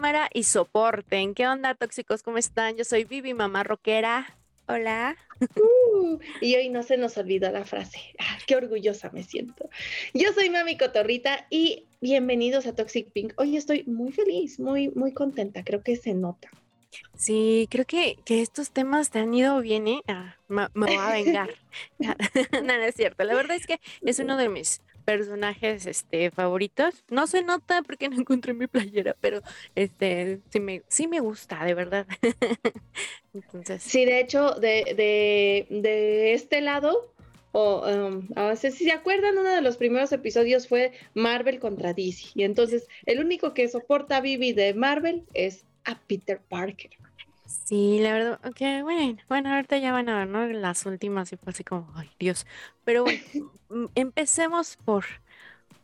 cámara y soporten. ¿Qué onda, tóxicos? ¿Cómo están? Yo soy Vivi, mamá rockera. Hola. Uh, y hoy no se nos olvidó la frase. Ah, qué orgullosa me siento. Yo soy Mami Cotorrita y bienvenidos a Toxic Pink. Hoy estoy muy feliz, muy, muy contenta. Creo que se nota. Sí, creo que, que estos temas te han ido bien, ¿eh? Ah, me, me voy a vengar. Nada, es cierto. La verdad es que es uno de mis personajes este favoritos. No se nota porque no encontré mi playera, pero este sí me sí me gusta, de verdad. Entonces. Sí, de hecho, de, de, de este lado, o um, si se acuerdan, uno de los primeros episodios fue Marvel contra DC. Y entonces el único que soporta a Vivi de Marvel es a Peter Parker. Sí, la verdad, ok, bueno, bueno, ahorita ya van a ver, ¿no? Las últimas y fue así como, ay, Dios. Pero bueno, mm, empecemos por,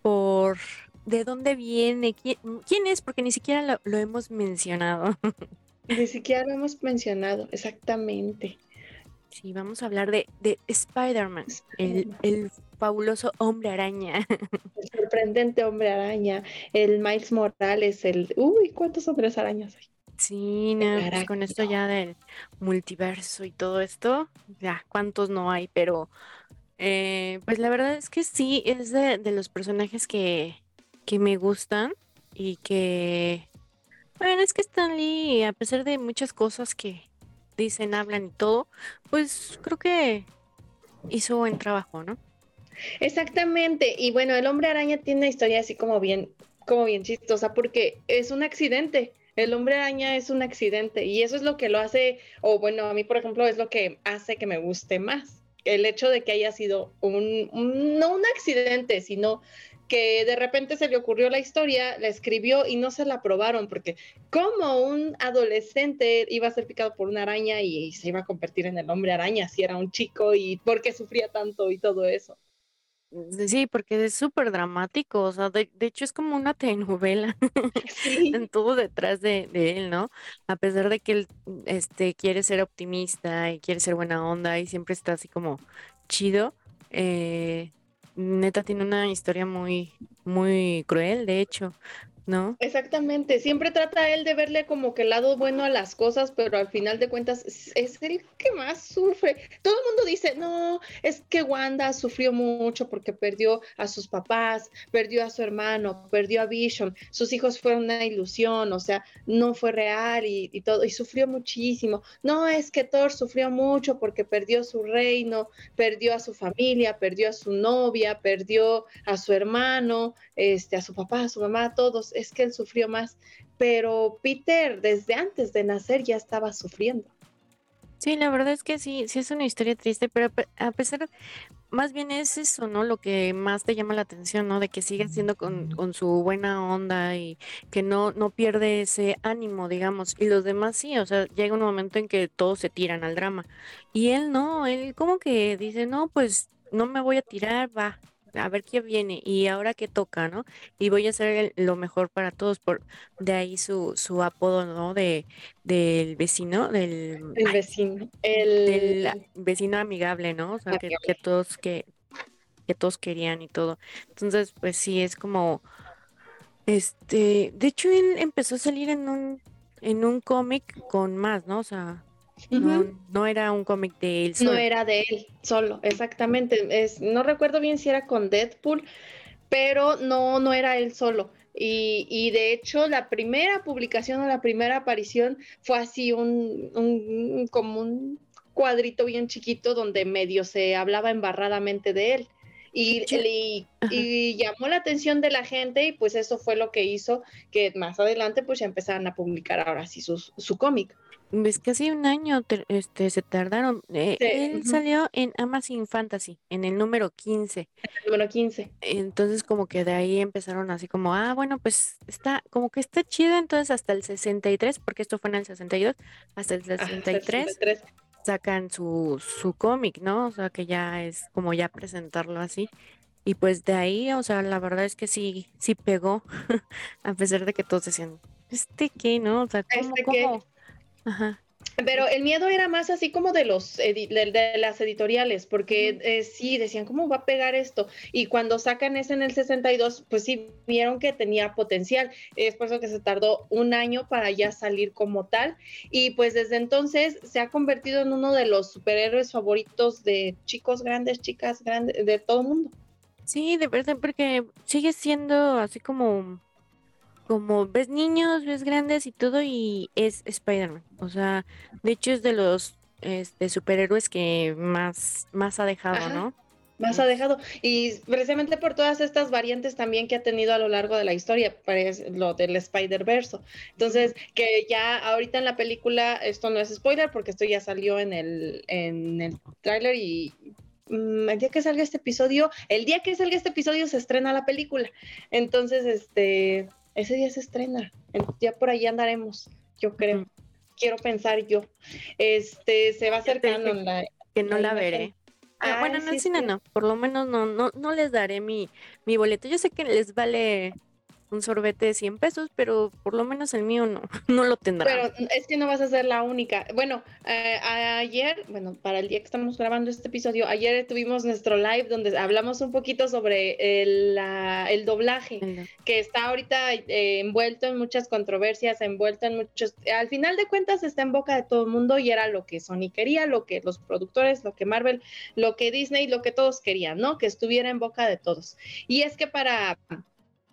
por, ¿de dónde viene? ¿Quién, es? Porque ni siquiera lo, hemos mencionado. Ni siquiera lo hemos mencionado, exactamente. Sí, vamos a hablar de, de Spider-Man, el, el, fabuloso hombre araña. El sorprendente hombre araña, el Miles Morales, el... Uy, ¿cuántos hombres arañas hay? Sí, no, pues con esto ya del multiverso y todo esto, ya cuántos no hay, pero eh, pues la verdad es que sí, es de, los personajes que, que me gustan y que, bueno, es que Stan Lee, a pesar de muchas cosas que dicen, hablan y todo, pues creo que hizo buen trabajo, ¿no? Exactamente, y bueno, el hombre araña tiene una historia así como bien, como bien chistosa porque es un accidente el hombre araña es un accidente y eso es lo que lo hace, o bueno, a mí por ejemplo es lo que hace que me guste más. El hecho de que haya sido un, no un accidente, sino que de repente se le ocurrió la historia, la escribió y no se la aprobaron, porque como un adolescente iba a ser picado por una araña y, se iba a convertir en el hombre araña si era un chico y por qué sufría tanto y todo eso. Sí, porque es súper dramático, o sea, de, hecho es como una telenovela en todo detrás de, él, ¿no? A pesar de que él este, quiere ser optimista y quiere ser buena onda y siempre está así como chido, eh, neta tiene una historia muy, muy cruel, de hecho, ¿no? Exactamente, siempre trata él de verle como que el lado bueno a las cosas, pero al final de cuentas es el que más sufre. Todo el mundo dice, no, es que Wanda sufrió mucho porque perdió a sus papás, perdió a su hermano, perdió a Vision, sus hijos fueron una ilusión, o sea, no fue real y, y todo, y sufrió muchísimo. No, es que Thor sufrió mucho porque perdió su reino, perdió a su familia, perdió a su novia, perdió a su hermano, este, a su papá, a su mamá, a todos es que él sufrió más, pero Peter desde antes de nacer ya estaba sufriendo. Sí, la verdad es que sí, sí es una historia triste, pero a pesar, más bien es eso, ¿no? Lo que más te llama la atención, ¿no? De que sigue siendo con, con, su buena onda y que no, no pierde ese ánimo, digamos. Y los demás sí, o sea, llega un momento en que todos se tiran al drama. Y él no, él como que dice, no, pues no me voy a tirar, va, a ver qué viene y ahora qué toca, ¿no? Y voy a hacer lo mejor para todos, por de ahí su, su apodo, ¿no? De del vecino, del el vecino, el del vecino amigable, ¿no? O sea, que, todos que, que todos querían y todo. Entonces, pues sí, es como este, de hecho él empezó a salir en un en un cómic con más, ¿no? O sea, no, era un cómic de él solo. No era de él solo, exactamente. Es, no recuerdo bien si era con Deadpool, pero no, no era él solo. Y, y, de hecho, la primera publicación o la primera aparición fue así un, un, como un cuadrito bien chiquito donde medio se hablaba embarradamente de él. Y, y, y, llamó la atención de la gente y pues eso fue lo que hizo que más adelante pues ya empezaran a publicar ahora sí su, su cómic. Ves casi un año este, se tardaron. Eh, él salió en Amazon Fantasy, en el número 15. El número 15. Entonces como que de ahí empezaron así como, ah, bueno, pues está, como que está chido, entonces hasta el 63, porque esto fue en el 62, hasta el 63, sacan su, su cómic, ¿no? O sea que ya es como ya presentarlo así. Y pues de ahí, o sea, la verdad es que sí, sí pegó, a pesar de que todos decían, este qué, ¿no? O sea, ¿cómo, ¿Este cómo? Ajá. Pero el miedo era más así como de los de, las editoriales, porque eh, sí decían cómo va a pegar esto. Y cuando sacan ese en el 62, pues sí vieron que tenía potencial. Es por eso que se tardó un año para ya salir como tal. Y pues desde entonces se ha convertido en uno de los superhéroes favoritos de chicos grandes, chicas grandes, de todo el mundo. Sí, de verdad, porque sigue siendo así como como ves niños, ves grandes y todo, y es Spider-Man. O sea, de hecho es de los este, superhéroes que más, más ha dejado, ¿no? Más ha dejado. Y precisamente por todas estas variantes también que ha tenido a lo largo de la historia, parece lo del Spider-Verse. Entonces, que ya ahorita en la película, esto no es spoiler porque esto ya salió en el, en el tráiler y mm, el día que salga este episodio, el día que salga este episodio se estrena la película. Entonces, este, ese día se estrena. Ya por ahí andaremos, yo creo. Quiero pensar yo. Este, se va acercando la que no la veré. Ah, bueno, no, sí, no, no, por lo menos no, no, no les daré mi, mi boleto. Yo sé que les vale un sorbete de 100 pesos, pero por lo menos el mío no, no lo tendrá. Pero es que no vas a ser la única. Bueno, eh, ayer, bueno, para el día que estamos grabando este episodio, ayer tuvimos nuestro live donde hablamos un poquito sobre el, el doblaje, que está ahorita eh, envuelto en muchas controversias, envuelto en muchos... Al final de cuentas está en boca de todo el mundo y era lo que Sony quería, lo que los productores, lo que Marvel, lo que Disney, lo que todos querían, ¿no? Que estuviera en boca de todos. Y es que para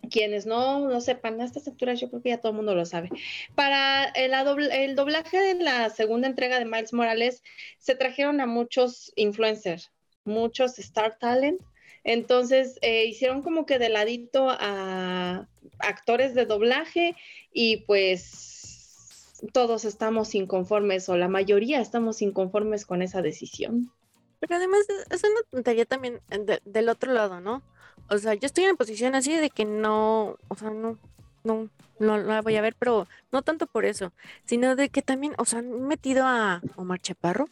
quienes no, no sepan, a estas alturas yo creo que ya todo el mundo lo sabe. Para el, el, doblaje de la segunda entrega de Miles Morales, se trajeron a muchos influencers, muchos Star Talent. Entonces eh, hicieron como que de ladito a actores de doblaje y pues todos estamos inconformes o la mayoría estamos inconformes con esa decisión. Pero además es una tontería también del otro lado, ¿no? O sea, yo estoy en la posición así de que no, o sea, no, no, no la voy a ver, pero no tanto por eso, sino de que también, o sea, han metido a Omar Chaparro,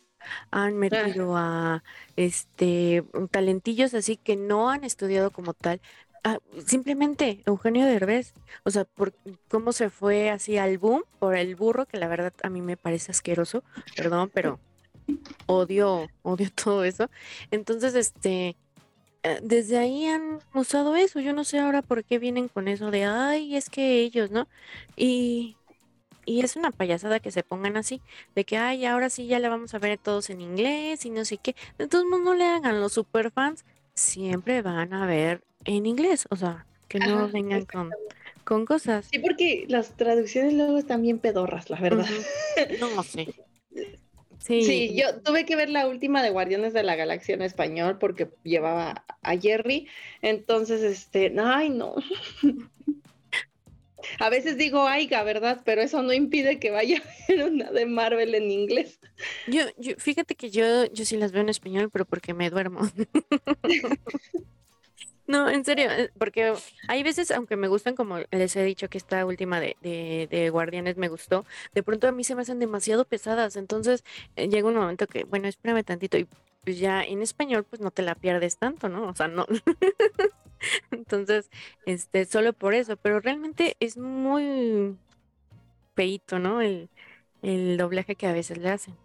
han metido a este talentillos así que no han estudiado como tal. Ah, simplemente Eugenio Derbez, o sea, por cómo se fue así al boom por el burro, que la verdad a mí me parece asqueroso, perdón, pero odio, odio todo eso. Entonces, este, desde ahí han usado eso. Yo no sé ahora por qué vienen con eso de, ay, es que ellos, ¿no? Y, y es una payasada que se pongan así, de que, ay, ahora sí ya la vamos a ver todos en inglés y no sé qué. De todos modos, no le hagan los superfans, siempre van a ver en inglés, o sea, que no vengan con, con cosas. Sí, porque las traducciones luego están bien pedorras, la verdad. No sé. Sí. yo tuve que ver la última de Guardianes de la Galaxia en español porque llevaba a Jerry. Entonces, este, ay, no. A veces digo aiga, ¿verdad? Pero eso no impide que vaya a ver una de Marvel en inglés. Yo, yo, fíjate que yo, yo sí las veo en español, pero porque me duermo. No, en serio, eh, porque hay veces, aunque me gustan, como les he dicho que esta última de, de, Guardianes me gustó, de pronto a mí se me hacen demasiado pesadas, entonces eh, llega un momento que, bueno, espérame tantito y pues ya en español pues no te la pierdes tanto, ¿no? O sea, no. entonces, este, solo por eso, pero realmente es muy peito, ¿no? El, el doblaje que a veces le hacen.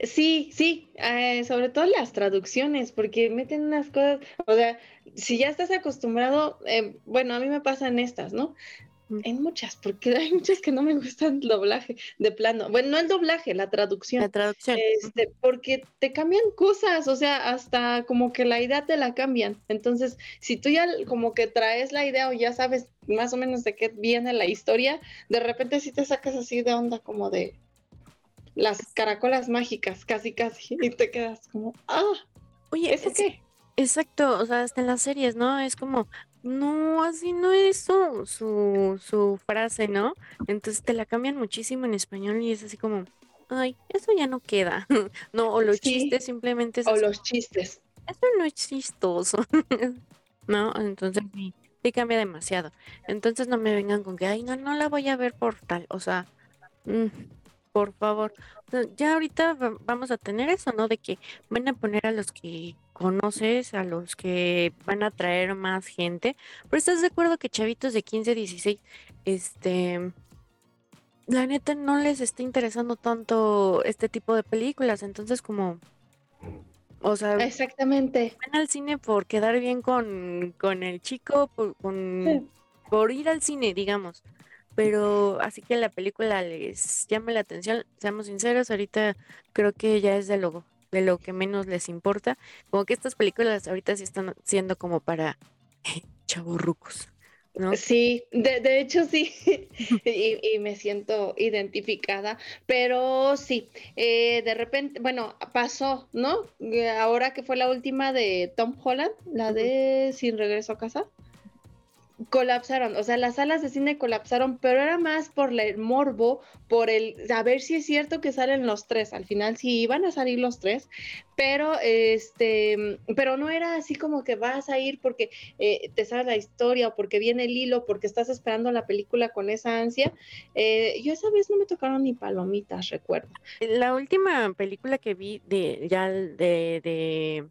Sí, sí, eh, sobre todo las traducciones, porque meten unas cosas, o sea, si ya estás acostumbrado, eh, bueno, a mí me pasan estas, ¿no? En muchas, porque hay muchas que no me gustan el doblaje de plano. Bueno, no el doblaje, la traducción. La traducción. Este, porque te cambian cosas, o sea, hasta como que la idea te la cambian. Entonces, si tú ya como que traes la idea o ya sabes más o menos de qué viene la historia, de repente sí te sacas así de onda como de, las caracolas mágicas, casi, casi, y te quedas como, ah, oye, ¿eso qué? Exacto, o sea, hasta en las series, ¿no? Es como, no, así no es su, su, su frase, ¿no? Entonces te la cambian muchísimo en español y es así como, ay, eso ya no queda. no, o los chistes simplemente O los chistes. Eso no es chistoso. no, entonces sí, sí cambia demasiado. Entonces no me vengan con que, ay, no, no la voy a ver por tal. O sea, mm, por favor. Ya ahorita vamos a tener eso, ¿no? De que van a poner a los que conoces, a los que van a traer más gente. Pero estás de acuerdo que chavitos de 15, 16, este, la neta no les está interesando tanto este tipo de películas, entonces como, o sea, Exactamente. van al cine por quedar bien con, con el chico, por, con, por ir al cine, digamos. Pero así que la película les llame la atención, seamos sinceros, ahorita creo que ya es de lo, de lo que menos les importa. Como que estas películas ahorita sí están siendo como para chavorrucos, ¿no? Sí, de, de hecho sí, y, y me siento identificada, pero sí, eh, de repente, bueno, pasó, ¿no? Eh, Ahora que fue la última de Tom Holland, la de Sin Regreso a Casa, colapsaron, o sea, las salas de cine colapsaron, pero era más por el morbo, por el a ver si es cierto que salen los tres, al final sí iban a salir los tres, pero este, pero no era así como que vas a ir porque eh, te sabes la historia o porque viene el hilo, porque estás esperando la película con esa ansia. Eh, yo esa vez no me tocaron ni palomitas, recuerdo. La última película que vi de ya de, de,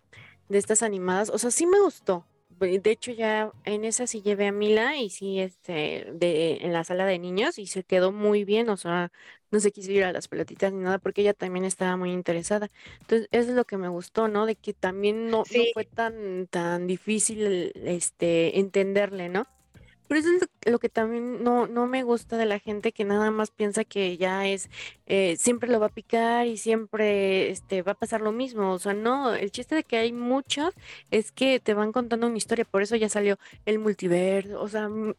de estas animadas, o sea, sí me gustó. De hecho, ya en esa sí llevé a Mila y sí, este, de, en la sala de niños y se quedó muy bien, o sea, no se quiso ir a las pelotitas ni nada porque ella también estaba muy interesada. Entonces, eso es lo que me gustó, ¿no? De que también no, no fue tan, tan difícil, este, entenderle, ¿no? Pero eso es lo, que también no, no me gusta de la gente que nada más piensa que ya es, eh, siempre lo va a picar y siempre este, va a pasar lo mismo. O sea, no, el chiste de que hay muchos es que te van contando una historia, por eso ya salió el multiverso, o sea, mm,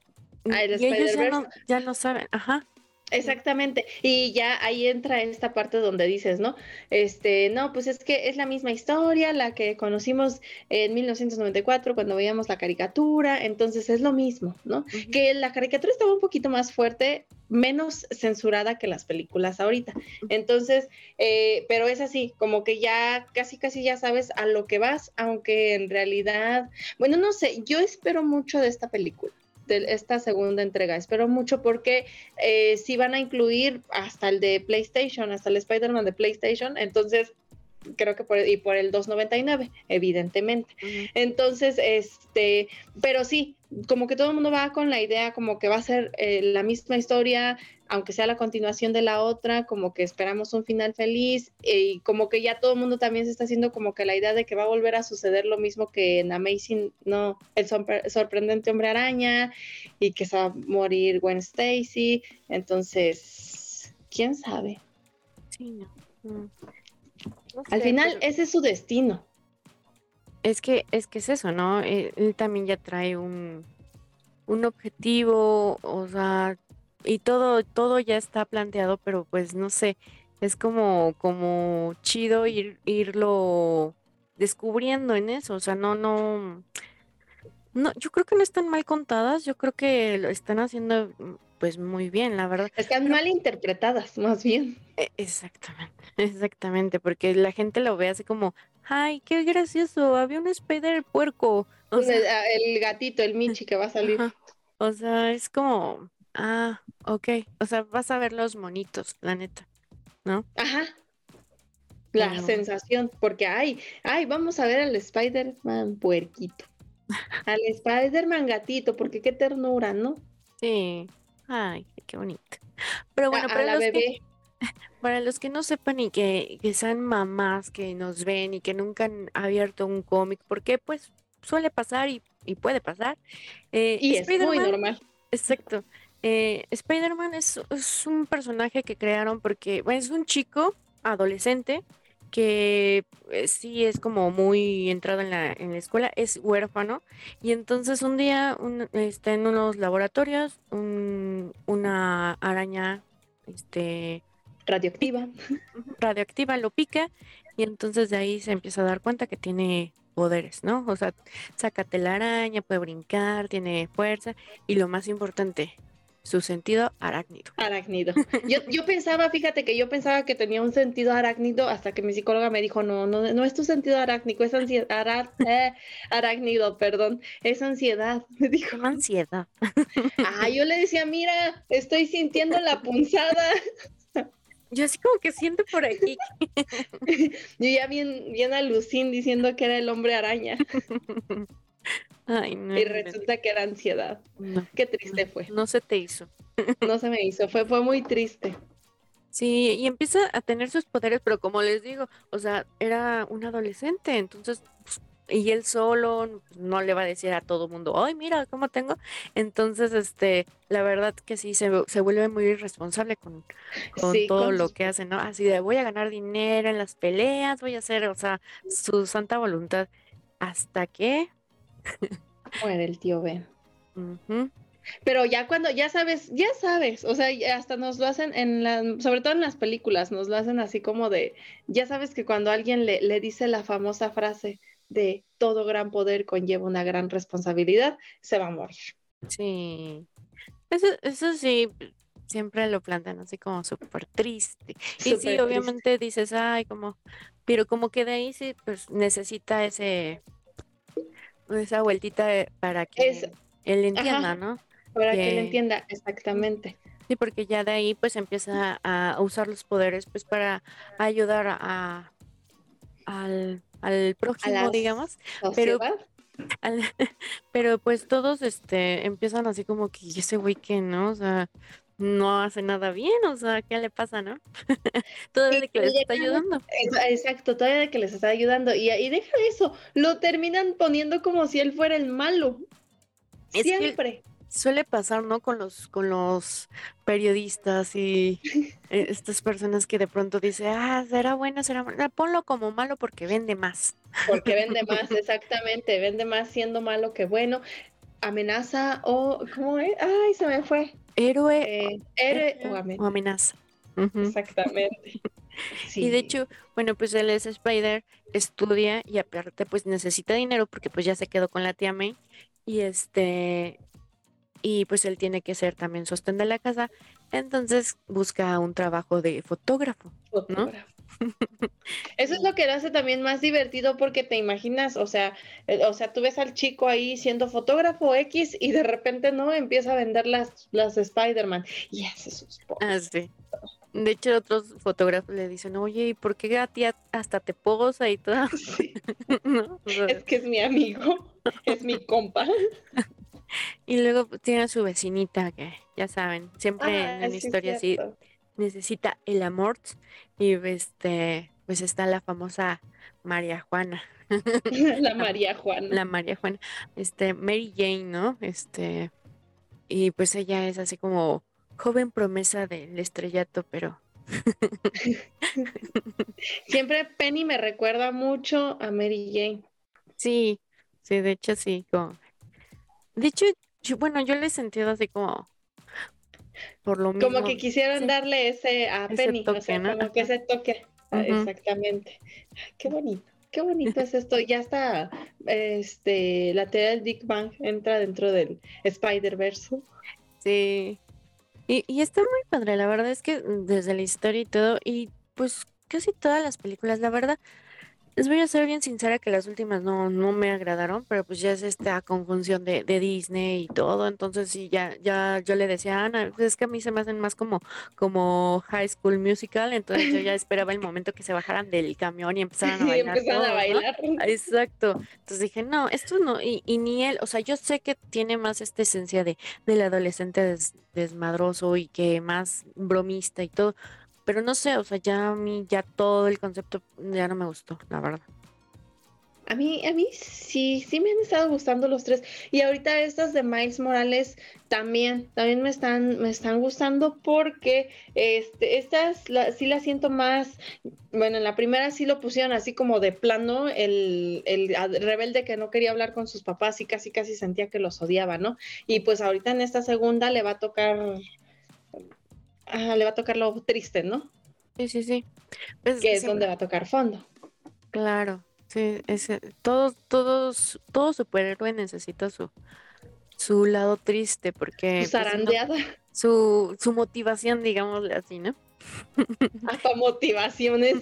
ah, el y ellos ya no, ya no saben, ajá, Exactamente, y ya ahí entra esta parte donde dices, ¿no? Este, no, pues es que es la misma historia, la que conocimos en 1994 cuando veíamos la caricatura, entonces es lo mismo, ¿no? Que la caricatura estaba un poquito más fuerte, menos censurada que las películas ahorita. Entonces, eh, pero es así, como que ya casi, casi ya sabes a lo que vas, aunque en realidad, bueno, no sé, yo espero mucho de esta película de esta segunda entrega. Espero mucho porque eh, sí van a incluir hasta el de PlayStation, hasta el Spider-Man de PlayStation, entonces creo que por, y por el 299, evidentemente. Entonces, este, pero sí, como que todo el mundo va con la idea como que va a ser eh, la misma historia, aunque sea la continuación de la otra, como que esperamos un final feliz y como que ya todo el mundo también se está haciendo como que la idea de que va a volver a suceder lo mismo que en Amazing, no, el sorpre- sorprendente hombre araña y que se va a morir Gwen Stacy, entonces, quién sabe. Sí, no, no, no Al final pero ese es su destino. es que, es que es eso, ¿no? Eh, Él también ya trae un, un objetivo, o sea, y todo, todo ya está planteado, pero pues no sé, es como, como chido ir, irlo descubriendo en eso, o sea, no, no, no, yo creo que no están mal contadas, yo creo que lo están haciendo mm, pues muy bien, la verdad. Están mal interpretadas, más bien. e- exactamente, exactamente, porque la gente lo ve así como, ay, qué gracioso, había un spider puerco, o El, sea, ah, el gatito, el Michi que va a salir. ajá. O sea, es como, ah, ok. O sea, vas a ver los monitos, la neta, ¿no? Ajá, la Pero, sensación, porque ay, ay, vamos a ver al Spider-Man puerquito, al Spider-Man gatito, porque qué ternura, ¿no? sí. Ay, qué bonito. Pero bueno, a para los que, bebé, para los que no sepan y que, que sean mamás que nos ven y que nunca han abierto un cómic, porque pues suele pasar y, y puede pasar. Eh, y es muy normal. exacto. Eh, Spider-Man es, es un personaje que crearon porque bueno, es un chico adolescente que eh, sí es como muy entrado en la, en la escuela, es huérfano y entonces un día un- está en unos laboratorios, un- una araña este, Radioactiva. radioactiva lo pica y entonces de ahí se empieza a dar cuenta que tiene poderes, ¿no? O sea, saca telaraña, puede brincar, tiene fuerza y lo más importante, su sentido arácnido. Arácnido. Yo, yo pensaba, fíjate que yo pensaba que tenía un sentido arácnido hasta que mi psicóloga me dijo, no, no, no es tu sentido arácnido, es ansiedad, ará- eh, arácnido, perdón, es ansiedad. Me dijo, ansiedad. ah, yo le decía, mira, estoy sintiendo la punzada. Yo así como que siento por aquí. Yo ya bien, bien alucin diciendo que era el hombre araña Ay, no, y no, resulta que era ansiedad. no, Qué triste fue. no se te hizo. No se me hizo, fue, fue muy triste. Sí, y empieza a tener sus poderes, pero como les digo, o sea, era un adolescente, entonces, y él solo no le va a decir a todo mundo, ay, mira cómo tengo. Entonces, este, la verdad que sí, se, se vuelve muy irresponsable con, con Sí, todo con lo que hace, ¿no? Así de voy a ganar dinero en las peleas, voy a hacer, o sea, su santa voluntad. Hasta que, muere el tío Ben. Pero ya cuando, ya sabes, ya sabes, o sea, hasta nos lo hacen en la, sobre todo en las películas, nos lo hacen así como de, ya sabes que cuando alguien le, le dice la famosa frase de todo gran poder conlleva una gran responsabilidad, se va a morir. sí. Eso, eso sí, siempre lo plantean así como súper triste. Y sí, triste. obviamente dices, ay, como, pero como que de ahí sí, pues necesita ese, esa vueltita para que Es- él entienda, ajá. ¿no? Para que que- lo entienda exactamente. Sí, porque ya de ahí pues empieza a usar los poderes pues para ayudar a, al, al prójimo, digamos, Pero- al- pero pues todos este empiezan así como que "¿Y ese güey que no, o sea, no hace nada bien, o sea, ¿qué le pasa, no? Todavía de que les está ayudando. Ex- Exacto, todavía de que les está ayudando. Y, y deja eso, lo terminan poniendo como si él fuera el malo. Es Siempre. Suele pasar, ¿no? Con los, con los periodistas y estas personas que de pronto dicen, ah, será bueno, será malo. Ponlo como malo porque vende más. Porque vende más, exactamente, vende más siendo malo que bueno. Amenaza o, ¿cómo es? Ay, se me fue. Héroe Eh, héroe o o amenaza. Exactamente. Y de hecho, bueno, pues él es Spider, estudia y aparte pues necesita dinero porque pues ya se quedó con la tía May y este y pues él tiene que ser también sostén de la casa, entonces busca un trabajo de fotógrafo. fotógrafo. Eso es lo que lo hace también más divertido porque te imaginas, o sea, eh, o sea, tú ves al chico ahí siendo fotógrafo X y de repente no empieza a vender las, las Spider-Man y hace sus po- Ah, sí. De hecho, otros fotógrafos le dicen, oye, ¿y por qué a ti hasta te posa y todo? Sí, ¿No? O sea, es que es mi amigo, es mi compa. y luego pues, tiene a su vecinita que, ya saben, siempre en Ah, una sí, es historia así. Necesita el amor y este pues está la famosa María Juana, La María Juana. la María Juana, este Mary Jane, ¿no? Este y pues ella es así como joven promesa del estrellato, pero Siempre Penny me recuerda mucho a Mary Jane. sí, sí, de hecho sí, como de hecho, yo- bueno, yo le he sentido así como por lo mismo. Como que quisieron sí. darle ese a Ese Penny, o sea, ¿no? como que ese toque. Ah. Exactamente. Ay, qué bonito, qué bonito es esto. Ya está, este, la teoría del Big Bang entra dentro del Spider-Verse. Sí. Y, y está muy padre, la verdad es que desde la historia y todo, y pues casi todas las películas, la verdad, les voy a ser bien sincera que las últimas no, no me agradaron, pero pues ya es esta conjunción de, de Disney y todo, entonces sí, ya, ya yo le decía a Ana, pues es que a mí se me hacen más como, como High School Musical, entonces yo ya esperaba el momento que se bajaran del camión y empezaran a Y bailar empezaron a todos, ¿no? bailar. Exacto. Entonces dije, no, esto no, y, y ni él, o sea, yo sé que tiene más esta esencia de del adolescente des- desmadroso y que más bromista y todo, pero no sé, o sea, ya a mí ya todo el concepto ya no me gustó, la verdad. A mí, a mí sí, sí me han estado gustando los tres. Y ahorita estas de Miles Morales también, también me están, me están gustando porque este, estas la- sí las siento más, bueno, en la primera sí lo pusieron así como de plano, el, el rebelde que no quería hablar con sus papás y casi casi sentía que los odiaba, ¿no? Y pues ahorita en esta segunda le va a tocar, ah, le va a tocar lo triste, ¿no? Sí, sí, sí. Pues Que es donde va a tocar fondo. claro, sí, ese, todos, todos, todo superhéroe necesita su, su lado triste, porque Su pues, no, zarandeada, su, su motivación, digámosle así, ¿no? hasta motivaciones.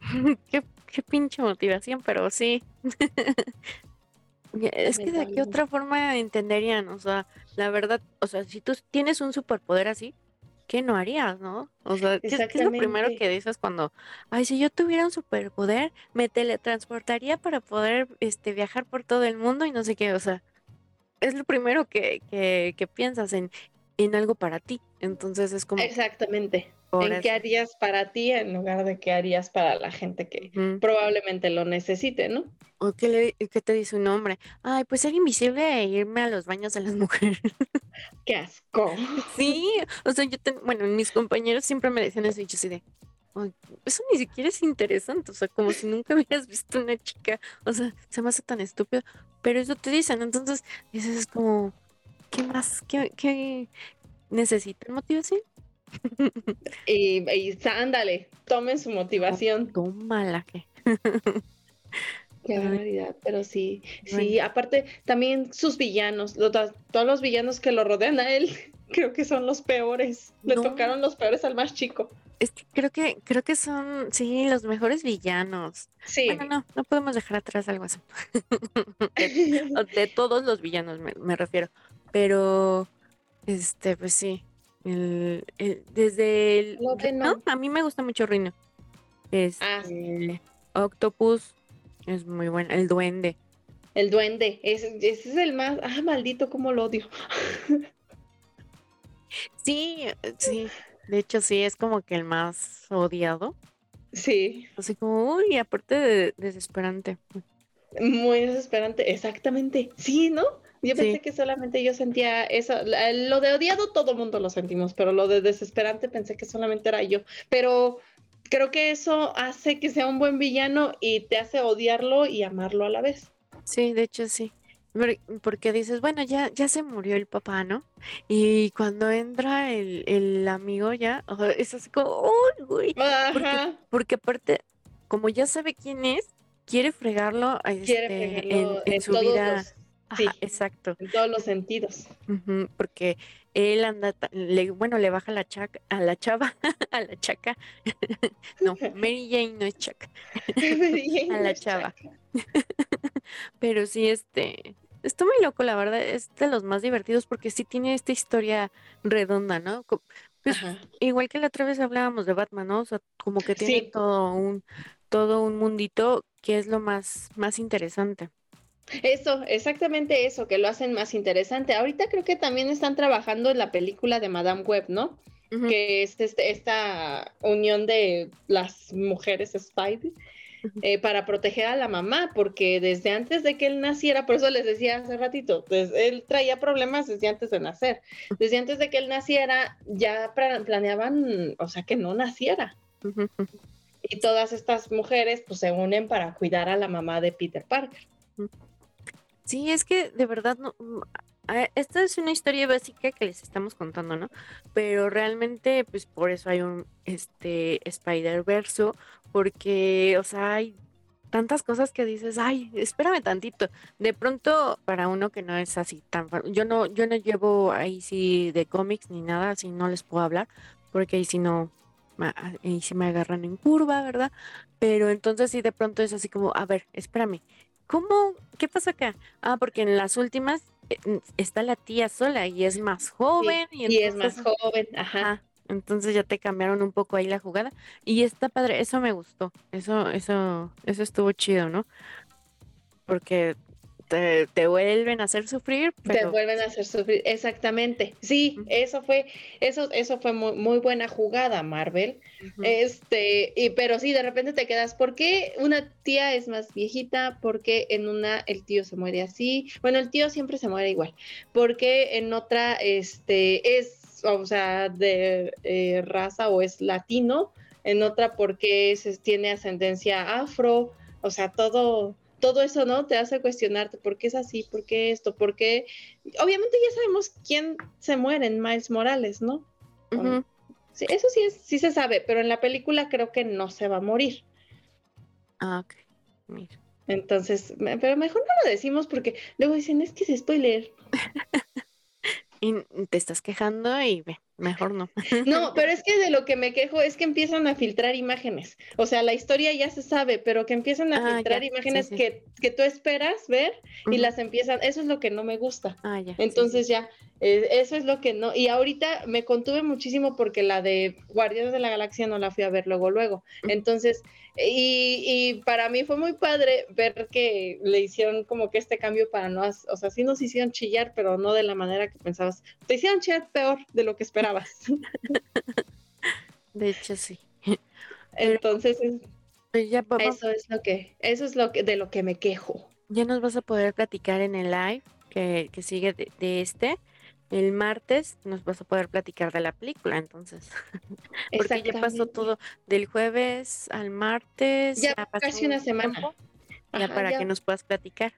qué, qué pinche motivación, pero sí. Es que de qué otra forma entenderían, o sea, la verdad, o sea, si tú tienes un superpoder así, ¿qué no harías, no? O sea, ¿qué, es- qué es lo primero que dices cuando, ay, si yo tuviera un superpoder, me teletransportaría para poder, este, viajar por todo el mundo y no sé qué, o sea, es lo primero que, que, que piensas en, en algo para ti. Entonces es como... Exactamente. ¿En qué harías para ti en lugar de qué harías para la gente que probablemente lo necesite, ¿no? ¿O qué, le, qué te dice un hombre? Ay, pues ser invisible e irme a los baños de las mujeres. ¡Qué asco! Sí, o sea, yo, bueno, mis compañeros siempre me decían eso y yo así de, eso ni siquiera es interesante, o sea, como si nunca hubieras visto una chica, o sea, se me hace tan estúpido, pero eso te dicen, entonces dices, es como, ¿qué más? ¿Qué, qué necesitan motivación? Y, y ándale, tomen su motivación. Tómala que. Qué barbaridad, pero sí, sí, aparte también sus villanos, todos los villanos que lo rodean a él, creo que son los peores. Le tocaron los peores al más chico. Es que creo que, creo que son, sí, los mejores villanos. Sí. Bueno, no, no podemos dejar atrás algo así. de, todos los villanos me, refiero. Pero, este, pues sí. El, desde el. no. a mí me gusta mucho Rino. ah, sí. Octopus es muy bueno. El duende. El duende. Ese, ese es el más. Ah, maldito, cómo lo odio. sí, sí. De hecho, sí, es como que el más odiado. Sí. Así como, uy, aparte de desesperante. Muy desesperante, exactamente. Sí, ¿no? Yo pensé que solamente yo sentía eso. Lo de odiado todo el mundo lo sentimos, pero lo de desesperante pensé que solamente era yo. Pero creo que eso hace que sea un buen villano y te hace odiarlo y amarlo a la vez. Sí, de hecho sí. Porque dices, bueno, ya, ya se murió el papá, ¿no? Y cuando entra el, el amigo ya, es así como, uy, güey. Porque, aparte, como ya sabe quién es, quiere fregarlo, este, en, su vida. Sí, exacto. En todos los sentidos. porque él anda, le, bueno, le baja la chaca, a la chava, a la chaca. no, Mary Jane no es chaca. a la chava. Pero sí, este, está muy loco, la verdad, es de los más divertidos porque sí tiene esta historia redonda, ¿no? Pues, igual que la otra vez hablábamos de Batman, ¿no? O sea, como que tiene todo un todo un mundito que es lo más más interesante. Eso, exactamente eso, que lo hacen más interesante. Ahorita creo que también están trabajando en la película de Madame Web, ¿no? Que es este, esta unión de las mujeres Spidey eh, para proteger a la mamá, porque desde antes de que él naciera, por eso les decía hace ratito, pues, él traía problemas desde antes de nacer. Desde antes de que él naciera, ya planeaban, o sea, que no naciera. Y todas estas mujeres pues se unen para cuidar a la mamá de Peter Parker. Sí, es que de verdad no, mm, esta es una historia básica que les estamos contando, ¿no? Pero realmente, pues por eso hay un este Spider-Verso, porque, o sea, hay tantas cosas que dices, ay, espérame tantito. De pronto, para uno que no es así tan yo no, yo no llevo ahí sí de cómics ni nada, así no les puedo hablar, porque ahí sí no, ahí sí me agarran en curva, ¿verdad? Pero entonces sí de pronto es así como, a ver, espérame, ¿cómo? ¿Qué pasa acá? Ah, porque en las últimas eh, está la tía sola y es más joven. y, es más joven, ajá. Entonces ya te cambiaron un poco ahí la jugada. Y está padre, eso me gustó. Eso, eso, eso estuvo chido, ¿no? Porque te, vuelven a hacer sufrir. Te vuelven a hacer sufrir, exactamente. Sí, eso fue, eso, eso fue muy, buena jugada, Marvel. Este, y, pero sí, de repente te quedas, ¿por qué una tía es más viejita? ¿Por qué en una el tío se muere así? Bueno, el tío siempre se muere igual. ¿Por qué en otra este, es, o sea, de eh, raza o es latino? En otra, porque se tiene ascendencia afro? O sea, todo, todo eso, ¿no? Te hace cuestionarte por qué es así, por qué esto, por qué... Obviamente ya sabemos quién se muere en Miles Morales, ¿no? sí, eso sí, es, sí se sabe, pero en la película creo que no se va a morir. Ah, ok. Mira. Entonces, pero mejor no lo decimos porque luego dicen, es que es spoiler. y te estás quejando y ve, mejor no. No, pero es que de lo que me quejo es que empiezan a filtrar imágenes. O sea, la historia ya se sabe, pero que empiezan a ah, filtrar imágenes Que, que, tú esperas ver y las empiezan. Eso es lo que no me gusta. Ah, ya. Entonces ya eso es lo que no. Y ahorita me contuve muchísimo porque la de Guardianes de la Galaxia no la fui a ver luego, luego. Entonces, y, y, para mí fue muy padre ver que le hicieron como que este cambio para no, o sea, sí nos hicieron chillar, pero no de la manera que pensabas. Te hicieron chillar peor de lo que esperabas. De hecho, sí. Entonces, pues eso es lo que, eso es lo que, de lo que me quejo. Ya nos vas a poder platicar en el live que, que sigue de, este. El martes nos vas a poder platicar de la película, entonces. Porque ya pasó todo del jueves al martes. Ya, casi una semana. ya para que nos puedas platicar.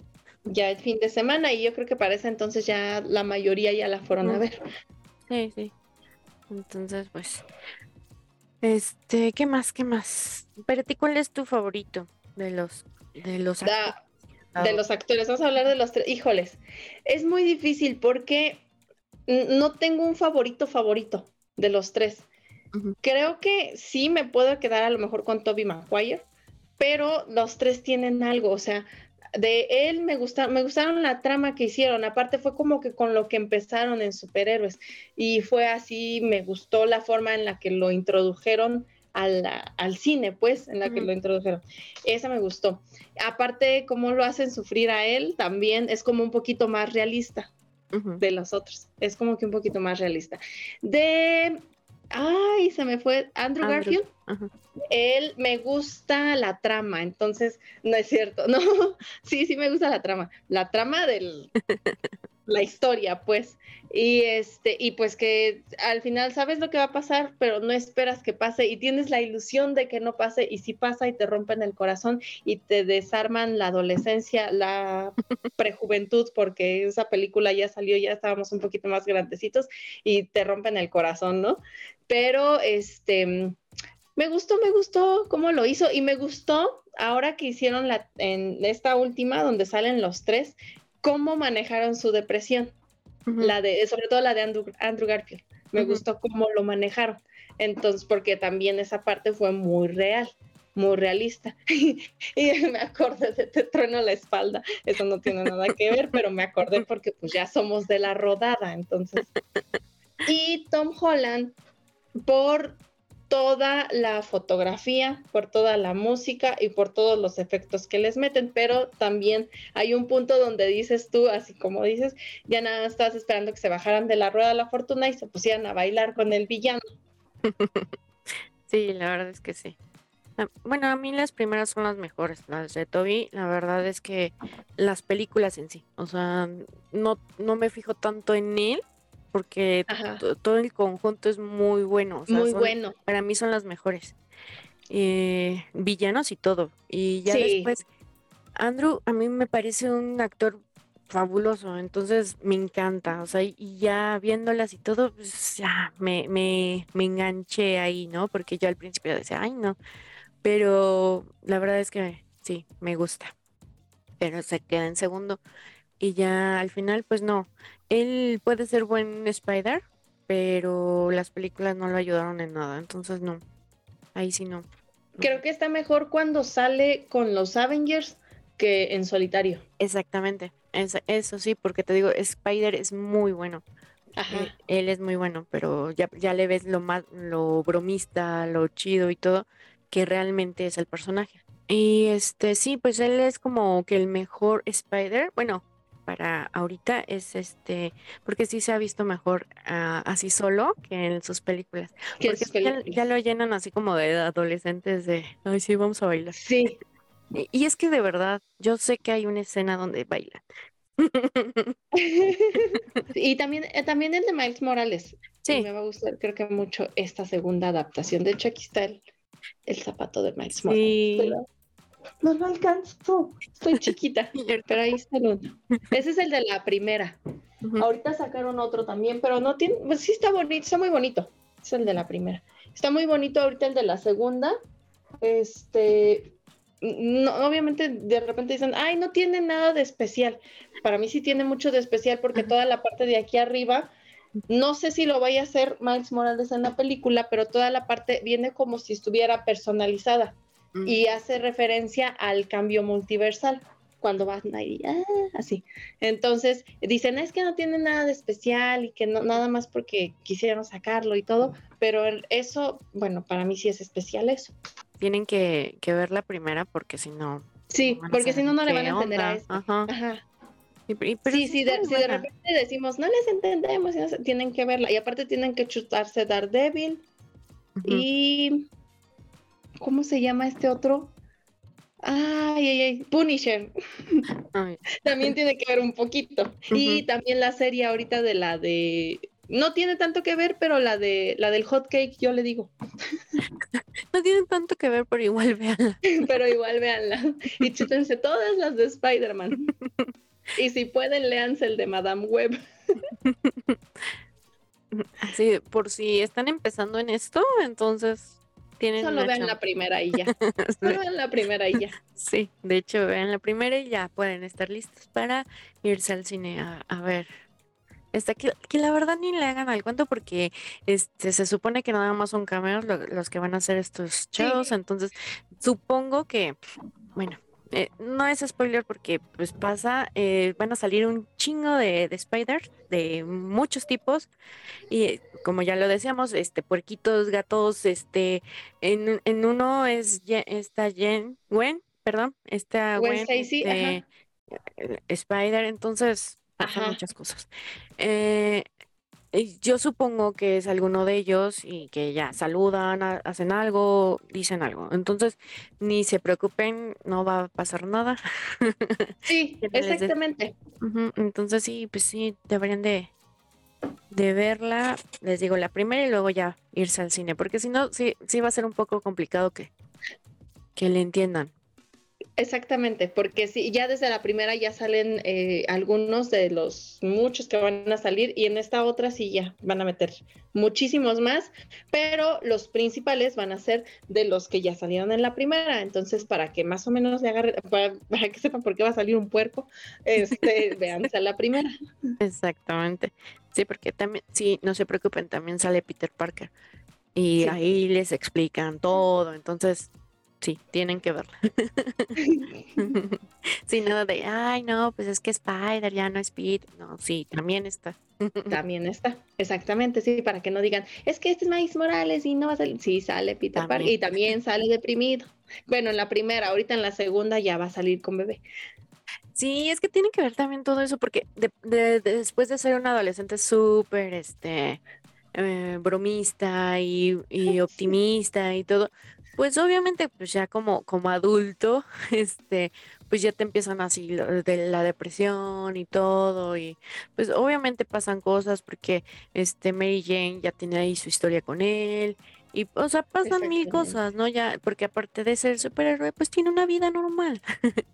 Ya el fin de semana y yo creo que para ese entonces ya la mayoría ya la fueron a ver. Sí, sí. Entonces, pues, este, ¿qué más? ¿Qué más? Pero ti, ¿cuál es tu favorito de los de los de los actores? Vamos a hablar de los tres. Híjoles, es muy difícil porque no tengo un favorito favorito de los tres. Creo que sí me puedo quedar a lo mejor con Toby Maguire, pero los tres tienen algo, o sea, de él me gustaron, me gustaron la trama que hicieron, aparte fue como que con lo que empezaron en superhéroes y fue así, me gustó la forma en la que lo introdujeron al, al cine, pues, en la que lo introdujeron. Esa me gustó. Aparte, cómo lo hacen sufrir a él, también es como un poquito más realista de los otros, es como que un poquito más realista. De ay, se me fue Andrew, Garfield. Él me gusta la trama, entonces no es cierto, no, sí, sí me gusta la trama, la trama del la historia, pues, y este, y pues que al final sabes lo que va a pasar, pero no esperas que pase y tienes la ilusión de que no pase y si pasa y te rompen el corazón y te desarman la adolescencia, la prejuventud, porque esa película ya salió, ya estábamos un poquito más grandecitos y te rompen el corazón, ¿no? Pero este me gustó, me gustó cómo lo hizo y me gustó ahora que hicieron la, en esta última donde salen los tres, cómo manejaron su depresión, la de, sobre todo la de Andrew, Garfield. Me gustó cómo lo manejaron. Entonces, porque también esa parte fue muy real, muy realista. y me acordé de Te trueno la espalda. Eso no tiene nada que ver, pero me acordé porque pues ya somos de la rodada, entonces. Y Tom Holland, por toda la fotografía, por toda la música y por todos los efectos que les meten, pero también hay un punto donde dices tú, así como dices, ya nada estás esperando que se bajaran de la rueda de la fortuna y se pusieran a bailar con el villano. Sí, la verdad es que sí. Ah, bueno, a mí las primeras son las mejores, las de Toby. La verdad es que las películas en sí, o sea, no, no me fijo tanto en él, porque todo el conjunto es muy bueno. muy bueno. Para mí son las mejores. Eh, villanos y todo. Y ya después, Andrew a mí me parece un actor fabuloso, entonces me encanta, o sea, y ya viéndolas y todo, pues ya me, me, me enganché ahí, ¿no? Porque yo al principio decía, ay, no, pero la verdad es que sí, me gusta, pero se queda en segundo y ya al final, pues no, él puede ser buen Spider, pero las películas no lo ayudaron en nada, entonces no, ahí sí no. Creo que está mejor cuando sale con los Avengers que en solitario. Exactamente, eso, sí, porque te digo, Spider es muy bueno. Ajá. Eh, él, es muy bueno, pero ya, ya le ves lo más, lo bromista, lo chido y todo, que realmente es el personaje. Y este, sí, pues él es como que el mejor Spider, bueno, para ahorita es este, porque sí se ha visto mejor ah, así solo que en sus películas. Porque Ya, lo llenan así como de adolescentes de, ay, sí, vamos a bailar. Sí. Y, es que de verdad, yo sé que hay una escena donde bailan. y también, eh, también el de Miles Morales. Sí. Me va a gustar, creo que mucho esta segunda adaptación. De hecho, aquí está el, el zapato de Miles Morales no lo alcanzo, estoy chiquita, pero ahí está el uno. Ese es el de la primera. Ahorita sacaron otro también, pero no tiene, pues sí está bonito, está muy bonito. Es el de la primera. Está muy bonito ahorita el de la segunda. Este, no, obviamente de repente dicen, ay, no tiene nada de especial. Para mí sí tiene mucho de especial porque toda la parte de aquí arriba, no sé si lo vaya a hacer Miles Morales en la película, pero toda la parte viene como si estuviera personalizada y hace referencia al cambio multiversal. cuando ahí, ah, así. Entonces dicen, es que no tiene nada de especial y que no, nada más porque quisieron sacarlo y todo, pero eso, bueno, para mí sí es especial eso. Tienen que, que ver la primera porque si no... Sí, porque si no, no le van a entender a eso. Ajá. Ajá. sí, sí, de, si de repente decimos, no les entendemos, tienen que verla. Y aparte tienen que chutarse Daredevil. Y... ¿Cómo se llama este otro? Ay, ay, ay, Punisher. también tiene que ver un poquito. Y también la serie ahorita de la de. No tiene tanto que ver, pero la de la del hot cake, yo le digo. no tiene tanto que ver, pero igual véanla. pero igual véanla. Y chútense todas las de Spider-Man. y si pueden, léanse el de Madame Web. Sí, por si están empezando en esto, entonces Solo vean la primera y ya. Solo vean la primera y ya. Sí, de hecho, vean la primera y ya pueden estar listos para irse al cine a, ver. Este, que, la verdad ni le hagan al cuento porque este se supone que nada más son cameos los que van a hacer estos shows, entonces supongo que, bueno, eh, no es spoiler porque pues pasa, eh, van a salir un chingo de, de Spider de muchos tipos y como ya lo decíamos, este puerquitos, gatos, este en, en uno es esta Jen, Gwen, perdón, esta Gwen, este, Spider, entonces pasan muchas cosas. Eh, yo supongo que es alguno de ellos y que ya saludan, hacen algo, dicen algo. Entonces, ni se preocupen, no va a pasar nada. Sí, exactamente. Entonces, sí, pues sí, deberían de, de verla, les digo, la primera y luego ya irse al cine, porque si no, sí, sí va a ser un poco complicado que, que le entiendan. Exactamente, porque sí, ya desde la primera ya salen eh, algunos de los muchos que van a salir y en esta otra sí ya van a meter muchísimos más, pero los principales van a ser de los que ya salieron en la primera, entonces para que más o menos le agarren, para, que sepan por qué va a salir un puerco, este, veanse la primera. Exactamente, sí, porque también, sí, no se preocupen, también sale Peter Parker y ahí les explican todo, entonces sí, tienen que verla. sí, nada de, ay, no, pues es que Spider ya no es Peter. No, sí, también está. también está, exactamente, sí, para que no digan, es que este es Miles Morales y no va a salir. Sí, sale Peter Parker y también sale deprimido. Bueno, en la primera, ahorita en la segunda ya va a salir con bebé. Sí, es que tiene que ver también todo eso, porque después de ser un adolescente súper, este, eh, bromista y, y optimista y todo, pues obviamente, pues ya como, como adulto, este, pues ya te empiezan así de la depresión y todo, y pues obviamente pasan cosas porque este Mary Jane ya tiene ahí su historia con él, y o sea, pasan mil cosas, ¿no? Ya, porque aparte de ser superhéroe, pues tiene una vida normal.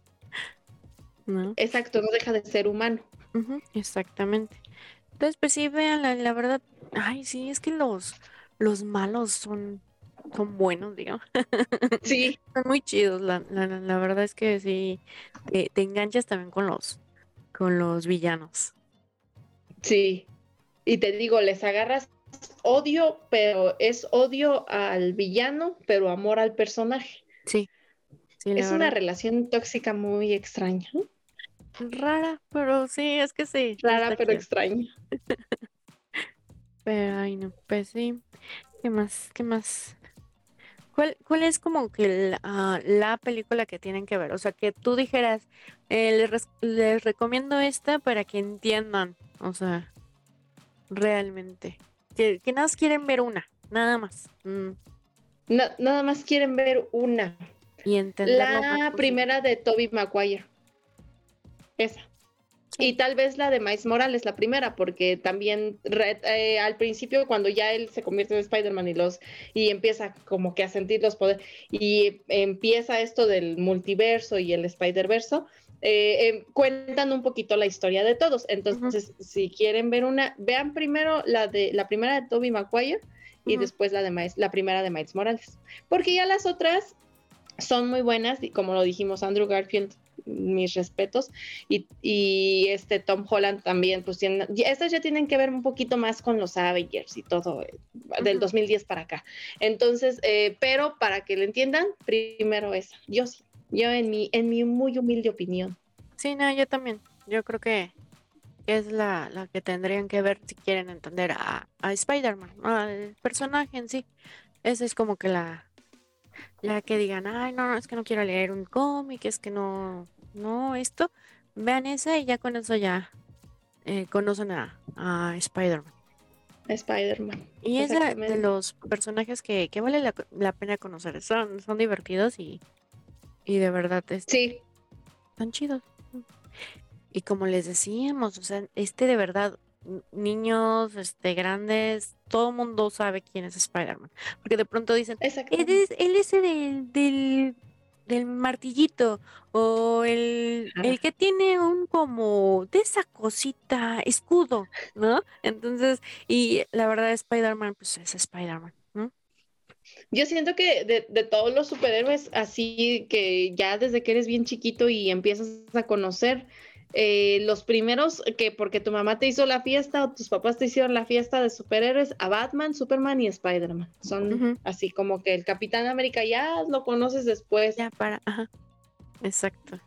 ¿No? Exacto, no deja de ser humano. exactamente. Entonces, pues sí, vean, la, la verdad, ay, sí, es que los, los malos son son buenos, digamos. Sí. son muy chidos, la, verdad es que sí, te, enganchas también con los, con los villanos. Sí, y te digo, les agarras odio, pero es odio al villano, pero amor al personaje. Sí. es una relación tóxica muy extraña. Rara, pero sí, es que sí. Rara, pero extraña. pero, ay, no, pues sí. ¿Qué más? ¿Qué más? ¿Cuál, es como que la, la, película que tienen que ver? O sea, que tú dijeras, eh, les, recomiendo esta para que entiendan, o sea, realmente. Que, nada más quieren ver una, nada más. Mm. nada más quieren ver una. Y. La primera de Toby Maguire. Esa. Y tal vez la de Miles Morales, la primera, porque también eh, al principio cuando ya él se convierte en Spider-Man y los y empieza como que a sentir los poderes y empieza esto del multiverso y el Spider-Verso, eh, em, cuentan un poquito la historia de todos. Entonces, si quieren ver una, vean primero la de la primera de Toby Maguire y después la de la primera de Miles Morales, porque ya las otras son muy buenas y como lo dijimos Andrew Garfield mis respetos. Y, este Tom Holland también, pues tienen, estas ya tienen que ver un poquito más con los Avengers y todo, eh, del 2010 para acá. Entonces, eh, pero para que lo entiendan, primero esa, yo sí, yo en mi, en mi muy humilde opinión. Sí, no, yo también. Yo creo que es la, la que tendrían que ver si quieren entender a, a Spider-Man, al personaje en sí. Esa es como que la, la que digan, ay, no, no, es que no quiero leer un cómic, es que no, no, esto. Vean esa y ya con eso ya eh, conocen a, a Spider-Man. Spider-Man. Y es de, los personajes que, que vale la, la pena conocer. Son, son divertidos y, y de verdad es- Sí, están chidos. Y como les decíamos, o sea, este de verdad, niños, este, grandes, todo el mundo sabe quién es Spider-Man. Porque de pronto dicen, él es, él es el del, del martillito, o el, el que tiene un como de esa cosita, escudo, ¿no? Entonces, y la verdad, Spider-Man, pues es Spider-Man, ¿no? Yo siento que de, de todos los superhéroes, así que ya desde que eres bien chiquito y empiezas a conocer, eh, los primeros que porque tu mamá te hizo la fiesta o tus papás te hicieron la fiesta de superhéroes, a Batman, Superman y Spider-Man. Son así como que el Capitán América ya lo conoces después. Ya para, ajá, exacto.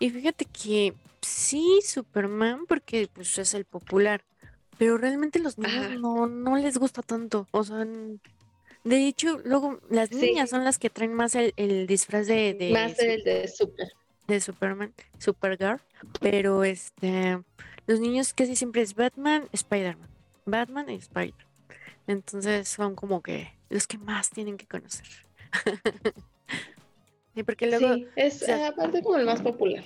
Y fíjate que sí, Superman, porque pues es el popular, pero realmente los niños Ajá. no, no les gusta tanto. O sea, de hecho, luego las Sí. niñas son las que traen más el, el disfraz de, de, Más el de Super. De Superman, Supergirl, pero este, los niños casi siempre es Batman, Spider-Man, Batman y Spider. Entonces son como que los que más tienen que conocer. Sí, porque luego Sí, es o sea, aparte como el más popular.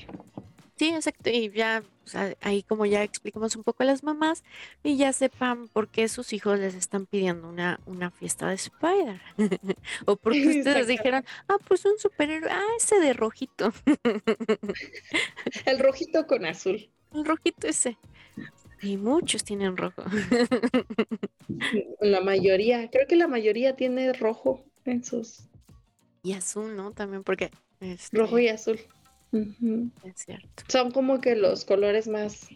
Sí, exacto. Y ya, o sea, ahí como ya explicamos un poco a las mamás y ya sepan por qué sus hijos les están pidiendo una, una fiesta de Spider. o porque ustedes dijeron, ah, pues un superhéroe, ah, ese de rojito, El rojito con azul. el rojito ese. Y muchos tienen rojo. La mayoría, creo que la mayoría tiene rojo en sus y azul, ¿no? También porque, este, rojo y azul. Ujú. es cierto. Son como que los colores más.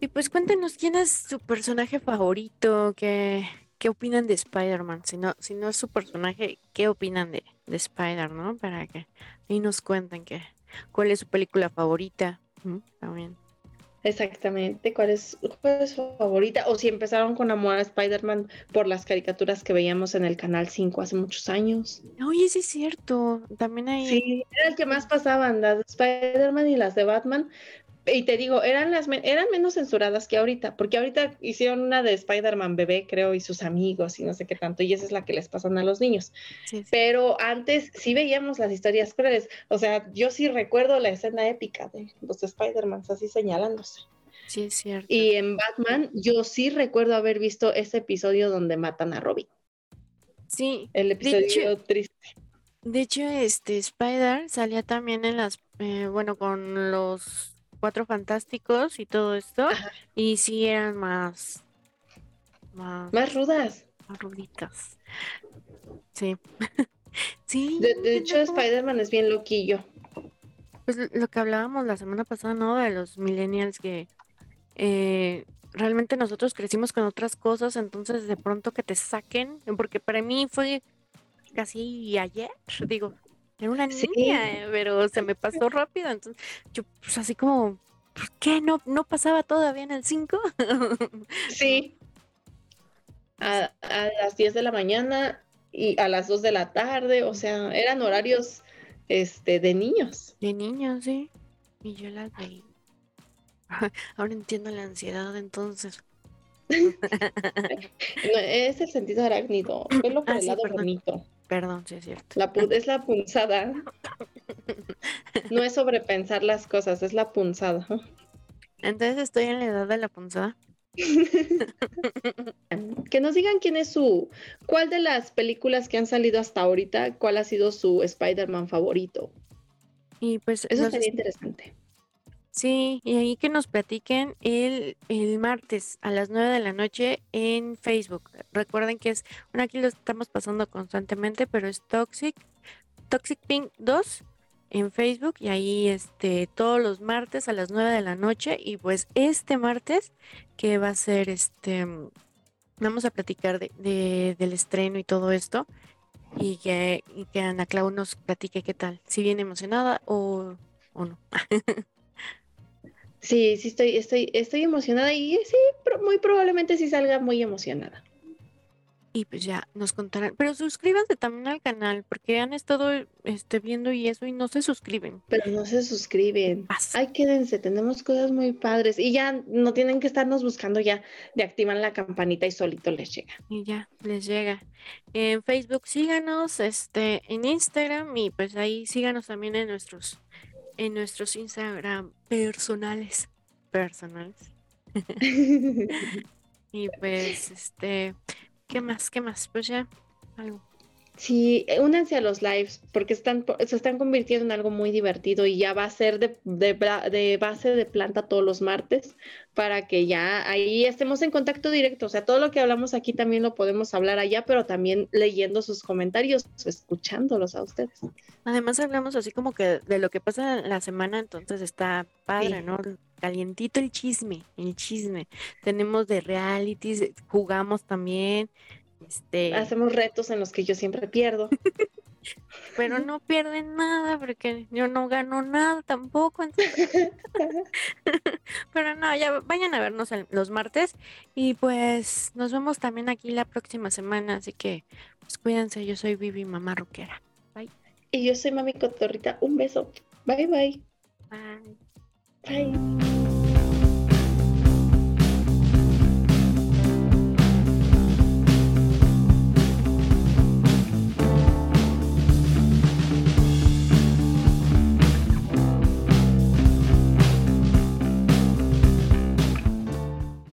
Y pues cuéntenos quién es su personaje favorito, qué, qué opinan de Spider-Man. Si no, si no es su personaje, ¿qué opinan de, de Spider, no? Para que ahí nos cuenten que, cuál es su película favorita. También. Exactamente. ¿Cuál es, cuál es su favorita? O si empezaron con amor a Spider-Man por las caricaturas que veíamos en el Canal 5 hace muchos años. Oye, sí es cierto. También hay. Sí, era el que más pasaban, las de Spider-Man y las de Batman. Y te digo, eran las eran menos censuradas que ahorita, porque ahorita hicieron una de Spider-Man bebé, creo, y sus amigos y no sé qué tanto, y esa es la que les pasan a los niños. sí, sí. Pero antes sí veíamos las historias crueles. O sea, yo sí recuerdo la escena épica de los Spider-Mans así señalándose. Sí, es cierto. Y en Batman, yo sí recuerdo haber visto ese episodio donde matan a Robin. Sí, El episodio triste. de hecho, este Spider salía también en las, eh, bueno, con los Cuatro Fantásticos y todo esto. Ajá. Y sí eran más, más, Más rudas. más ruditas. Sí. Sí, De, hecho. Spider-Man es bien loquillo. Pues lo- lo que hablábamos la semana pasada, ¿no? De los millennials que eh, realmente nosotros crecimos con otras cosas, entonces de pronto que te saquen, porque para mí fue casi ayer, digo, era una Sí. niña, eh, pero se me pasó rápido, entonces yo pues así como, ¿por qué no, no pasaba todavía en el 5? Sí. A, a las 10 de la mañana y a las 2 de la tarde, o sea, eran horarios este, de niños. De niño, sí. Y yo las veía. Ahora entiendo la ansiedad entonces. No, es el sentido arácnido, velo por Ah, el sí, lado perdón. bonito. Perdón, sí es cierto. La es la punzada. No es sobrepensar las cosas, es la punzada. Entonces estoy en la edad de la punzada. Que nos digan quién es su, cuál de las películas que han salido hasta ahorita, cuál ha sido su Spider-Man favorito. Y pues Eso sería interesante. Sí, y ahí que nos platiquen el, el martes a las 9 de la noche en Facebook. Recuerden que es, bueno, aquí lo estamos pasando constantemente, pero es Toxic, Toxic Pink 2 en Facebook y ahí este todos los martes a las 9 de la noche y pues este martes que va a ser este mm, vamos a platicar de, de- del estreno y todo esto y que, y que Ana Clau nos platique qué tal, si viene emocionada o, o no. Sí, sí estoy, estoy, estoy emocionada y sí, muy probablemente sí salga muy emocionada. Y pues ya nos contarán. Pero suscríbanse también al canal, porque han estado este, viendo y eso y no se suscriben. Pero no se suscriben. Ay, quédense, tenemos cosas muy padres. Y ya no tienen que estarnos buscando ya de activar la campanita y solito les llega. Y ya, les llega. En Facebook síganos, este, en Instagram, y pues ahí síganos también en nuestros, en nuestros Instagram personales. Personales. y pues, este, ¿Qué más? ¿Qué más? Pues ya, algo. Sí, eh, únanse a los lives porque están, se están convirtiendo en algo muy divertido y ya va a ser de, de, base de planta todos los martes para que ya ahí estemos en contacto directo. O sea, todo lo que hablamos aquí también lo podemos hablar allá, pero también leyendo sus comentarios, escuchándolos a ustedes. Además hablamos así como que de lo que pasa la semana, entonces está padre, ¿no? Calientito el chisme, el chisme. Tenemos de realities, jugamos también. Este... Hacemos retos en los que yo siempre pierdo. Pero no pierden nada porque yo no gano nada tampoco. Pero no, ya vayan a vernos los martes y pues nos vemos también aquí la próxima semana. Así que pues cuídense, yo soy Vivi, mamá roquera. Bye. Y yo soy Mami Cotorrita. Un beso. Bye bye. Bye. Bye.